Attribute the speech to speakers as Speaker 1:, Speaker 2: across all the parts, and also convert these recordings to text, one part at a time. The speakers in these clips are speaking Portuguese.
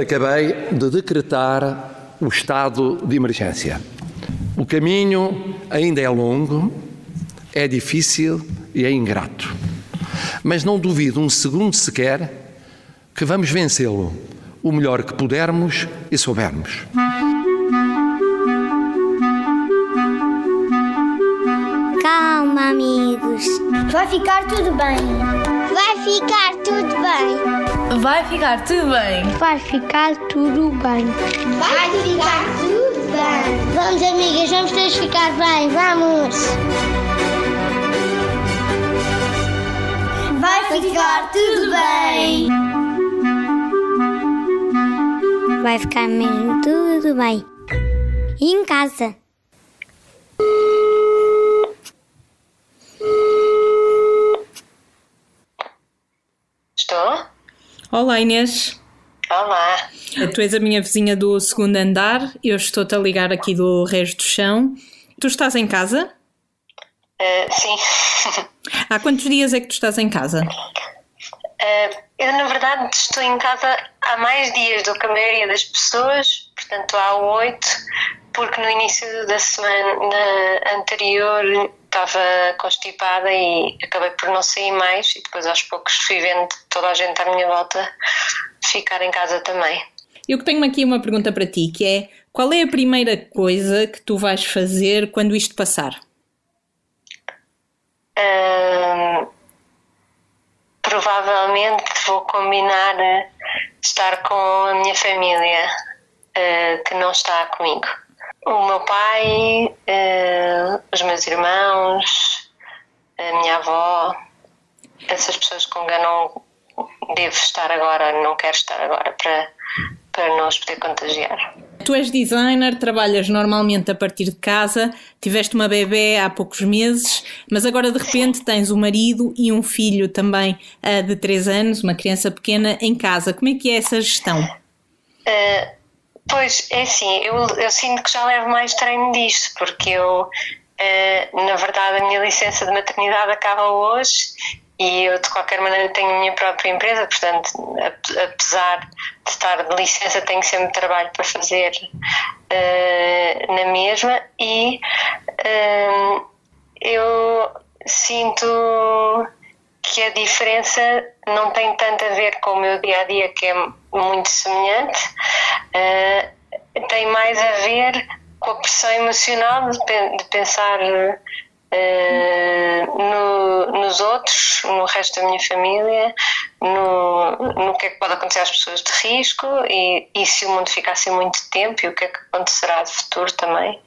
Speaker 1: acabei de decretar o estado de emergência. O caminho ainda é longo, é difícil e é ingrato. Mas não duvido um segundo sequer que vamos vencê-lo o melhor que pudermos e soubermos.
Speaker 2: Calma, amigos.
Speaker 3: Vai ficar tudo bem.
Speaker 2: Vai ficar tudo bem.
Speaker 4: Vai ficar tudo bem.
Speaker 2: Vai ficar tudo bem.
Speaker 3: Vai ficar tudo bem.
Speaker 2: Vamos, amigas, vamos todos ficar bem. Vamos.
Speaker 3: Vai ficar tudo bem.
Speaker 2: Vai ficar mesmo tudo bem. E em casa.
Speaker 4: Olá Inês.
Speaker 5: Olá.
Speaker 4: Tu és a minha vizinha do segundo andar. Eu estou-te a ligar aqui do resto do chão. Tu estás em casa?
Speaker 5: Uh, sim.
Speaker 4: Há quantos dias é que tu estás em casa?
Speaker 5: Uh, eu, na verdade, estou em casa há mais dias do que a maioria das pessoas, portanto, há oito, porque no início da semana anterior estava constipada e acabei por não sair mais e depois aos poucos fui vendo toda a gente à minha volta ficar em casa também.
Speaker 4: Eu tenho aqui uma pergunta para ti, que é qual é a primeira coisa que tu vais fazer quando isto passar?
Speaker 5: Provavelmente vou combinar estar com a minha família uh, que não está comigo. O meu pai, uh, os meus irmãos, a minha avó, essas pessoas com quem não devo estar agora, não quero estar agora para, para não os poder contagiar.
Speaker 4: Tu és designer, trabalhas normalmente a partir de casa, tiveste uma bebê há poucos meses, mas agora de repente tens um marido e um filho também uh, de 3 anos, uma criança pequena, em casa. Como é que é essa gestão?
Speaker 5: Uh, pois, é assim, eu, eu sinto que já levo mais treino disto, porque eu, uh, na verdade, a minha licença de maternidade acaba hoje e eu de qualquer maneira tenho a minha própria empresa, portanto, apesar de estar de licença, tenho sempre trabalho para fazer uh, na mesma e uh, eu sinto que a diferença não tem tanto a ver com o meu dia a dia, que é muito semelhante, uh, tem mais a ver com a pressão emocional de, de pensar Uh, no, nos outros, no resto da minha família, no, no que é que pode acontecer às pessoas de risco e, e se o mundo ficasse muito tempo e o que é que acontecerá de futuro também.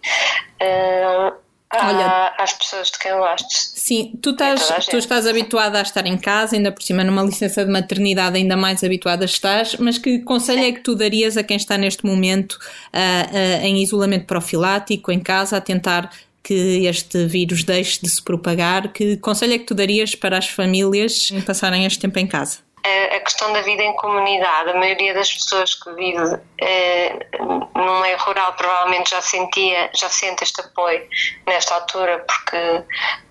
Speaker 5: Uh, Olha, às pessoas de quem gosto.
Speaker 4: Sim, tu estás, tu estás habituada a estar em casa, ainda por cima numa licença de maternidade ainda mais habituada estás, mas que conselho é que tu darias a quem está neste momento uh, uh, em isolamento profilático, em casa, a tentar que este vírus deixe de se propagar, que conselho é que tu darias para as famílias passarem este tempo em casa?
Speaker 5: A questão da vida em comunidade, a maioria das pessoas que vive eh, no meio rural provavelmente já sentia, já sente este apoio nesta altura porque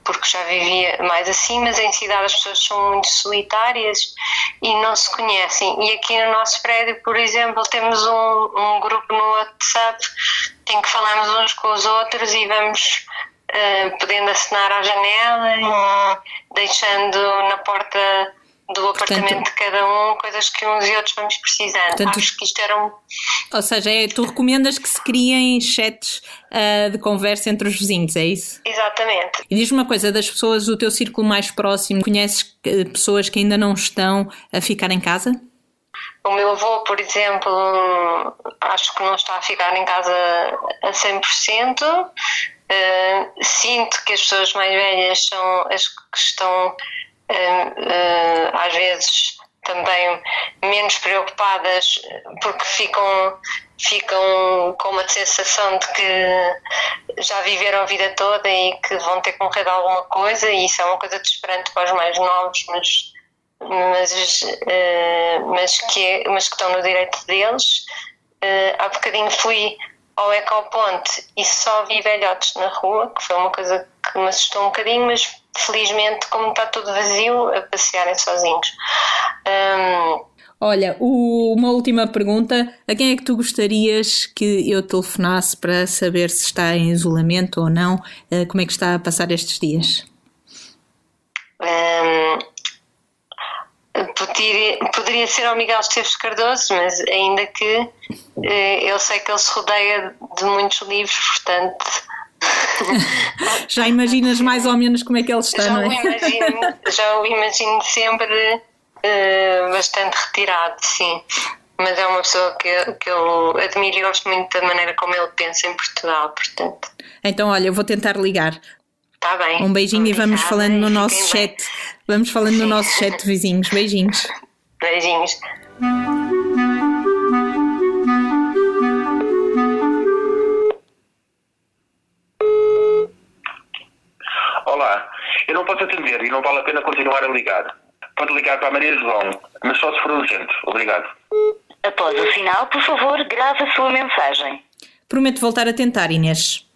Speaker 5: porque já vivia mais assim, mas em cidade as pessoas são muito solitárias e não se conhecem. E aqui no nosso prédio, por exemplo, temos um, um grupo no WhatsApp em que falamos uns com os outros e vamos uh, podendo acenar à janela, deixando na porta do apartamento Portanto, de cada um, coisas que uns e outros vamos precisando. Portanto, Acho que isto era um.
Speaker 4: Ou seja, é, tu recomendas que se criem chats uh, de conversa entre os vizinhos, é isso?
Speaker 5: Exatamente.
Speaker 4: E diz-me uma coisa, das pessoas do teu círculo mais próximo, conheces uh, pessoas que ainda não estão a ficar em casa?
Speaker 5: O meu avô, por exemplo, acho que não está a ficar em casa a 100%. Uh, sinto que as pessoas mais velhas são as que estão uh, às vezes também menos preocupadas porque ficam ficam com uma sensação de que já viveram a vida toda e que vão ter que morrer de alguma coisa e isso é uma coisa desesperante para os mais novos mas mas, uh, mas, que, é, mas que estão no direito deles. Uh, há bocadinho fui ao Ecoponte e só vi velhotes na rua que foi uma coisa que me assustou um bocadinho mas felizmente, como está tudo vazio, a passearem sozinhos. Um,
Speaker 4: Olha, o, uma última pergunta. A quem é que tu gostarias que eu telefonasse para saber se está em isolamento ou não? Uh, como é que está a passar estes dias?
Speaker 5: Um, poderia, poderia ser ao Miguel Esteves Cardoso, mas ainda que uh, eu sei que ele se rodeia de muitos livros, portanto.
Speaker 4: já imaginas mais ou menos como é que ele está,
Speaker 5: já
Speaker 4: não é?
Speaker 5: O imagino, já o imagino sempre uh, bastante retirado, sim. Mas é uma pessoa que, que eu admiro e gosto muito da maneira como ele pensa em Portugal, portanto.
Speaker 4: Então, olha, eu vou tentar ligar.
Speaker 5: Tá bem.
Speaker 4: Um beijinho e vamos falando no nosso chat. Bem. Vamos falando sim. no nosso chat, vizinhos. Beijinhos.
Speaker 5: Beijinhos.
Speaker 6: Olá, eu não posso atender e não vale a pena continuar a ligar. Pode ligar para a Maria João, mas só se for urgente. Obrigado.
Speaker 7: Após o sinal, por favor, grave a sua mensagem.
Speaker 4: Prometo voltar a tentar, Inês.